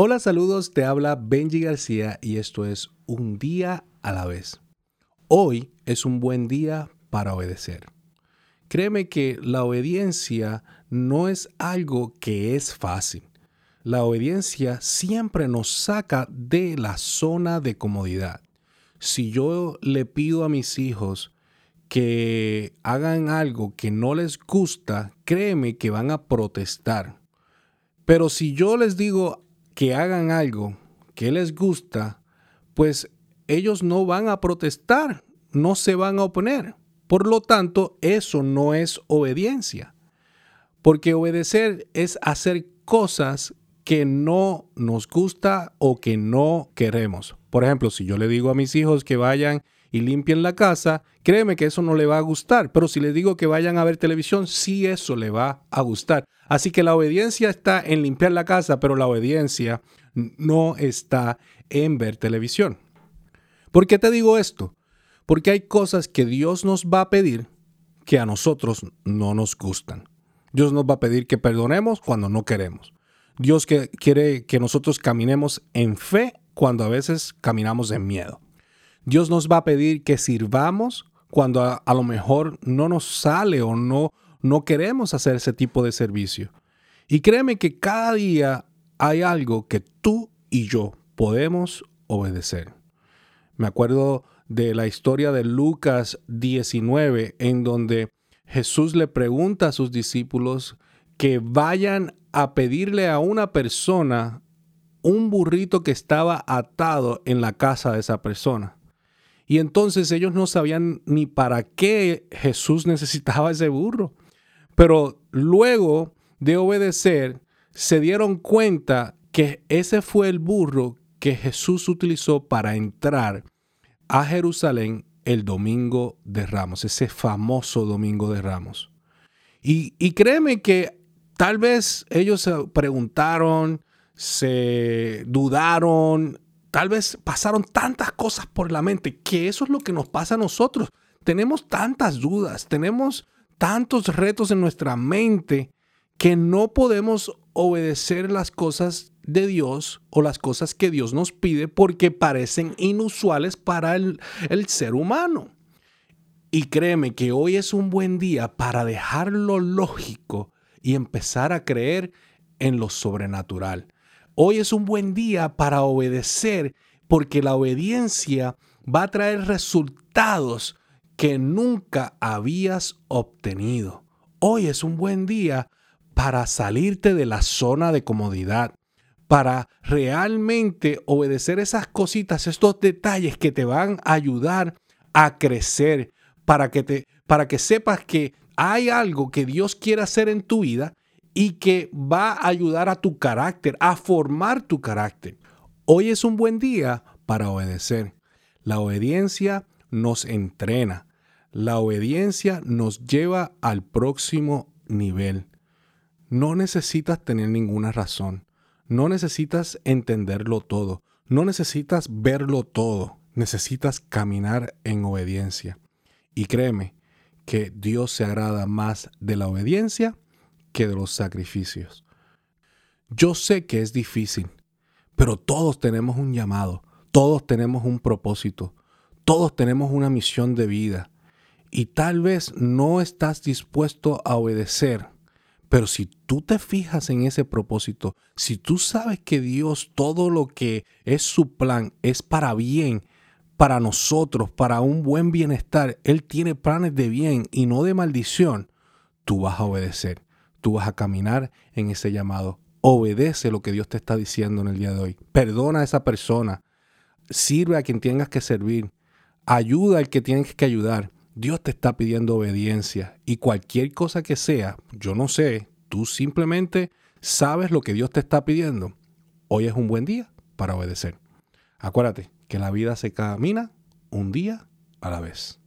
Hola, saludos, te habla Benji García y esto es Un día a la vez. Hoy es un buen día para obedecer. Créeme que la obediencia no es algo que es fácil. La obediencia siempre nos saca de la zona de comodidad. Si yo le pido a mis hijos que hagan algo que no les gusta, créeme que van a protestar. Pero si yo les digo, que hagan algo que les gusta, pues ellos no van a protestar, no se van a oponer. Por lo tanto, eso no es obediencia. Porque obedecer es hacer cosas que no nos gusta o que no queremos. Por ejemplo, si yo le digo a mis hijos que vayan y limpien la casa, créeme que eso no le va a gustar. Pero si les digo que vayan a ver televisión, sí eso le va a gustar. Así que la obediencia está en limpiar la casa, pero la obediencia no está en ver televisión. ¿Por qué te digo esto? Porque hay cosas que Dios nos va a pedir que a nosotros no nos gustan. Dios nos va a pedir que perdonemos cuando no queremos. Dios quiere que nosotros caminemos en fe cuando a veces caminamos en miedo. Dios nos va a pedir que sirvamos cuando a, lo mejor no nos sale o no, no queremos hacer ese tipo de servicio. Y créeme que cada día hay algo que tú y yo podemos obedecer. Me acuerdo de la historia de Lucas 19, en donde Jesús le pregunta a sus discípulos que vayan a pedirle a una persona un burrito que estaba atado en la casa de esa persona. Y entonces ellos no sabían ni para qué Jesús necesitaba ese burro. Pero luego de obedecer, se dieron cuenta que ese fue el burro que Jesús utilizó para entrar a Jerusalén el domingo de Ramos, ese famoso domingo de Ramos. Y, créeme que tal vez ellos se preguntaron, se dudaron, tal vez pasaron tantas cosas por la mente, que eso es lo que nos pasa a nosotros. Tenemos tantas dudas, tenemos tantos retos en nuestra mente que no podemos obedecer las cosas de Dios o las cosas que Dios nos pide porque parecen inusuales para el, ser humano. Y créeme que hoy es un buen día para dejar lo lógico y empezar a creer en lo sobrenatural. Hoy es un buen día para obedecer porque la obediencia va a traer resultados que nunca habías obtenido. Hoy es un buen día para salirte de la zona de comodidad, para realmente obedecer esas cositas, estos detalles que te van a ayudar a crecer, para que te para que sepas que hay algo que Dios quiere hacer en tu vida y que va a ayudar a tu carácter, a formar tu carácter. Hoy es un buen día para obedecer. La obediencia nos entrena. La obediencia nos lleva al próximo nivel. No necesitas tener ninguna razón. No necesitas entenderlo todo. No necesitas verlo todo. Necesitas caminar en obediencia. Y créeme que Dios se agrada más de la obediencia que de los sacrificios. Yo sé que es difícil, pero todos tenemos un llamado, todos tenemos un propósito, todos tenemos una misión de vida y tal vez no estás dispuesto a obedecer. Pero si tú te fijas en ese propósito, si tú sabes que Dios todo lo que es su plan es para bien, para nosotros, para un buen bienestar, Él tiene planes de bien y no de maldición, tú vas a obedecer tú vas a caminar en ese llamado. Obedece lo que Dios te está diciendo en el día de hoy. Perdona a esa persona. Sirve a quien tengas que servir. Ayuda al que tienes que ayudar. Dios te está pidiendo obediencia y cualquier cosa que sea, yo no sé, tú simplemente sabes lo que Dios te está pidiendo. Hoy es un buen día para obedecer. Acuérdate que la vida se camina un día a la vez.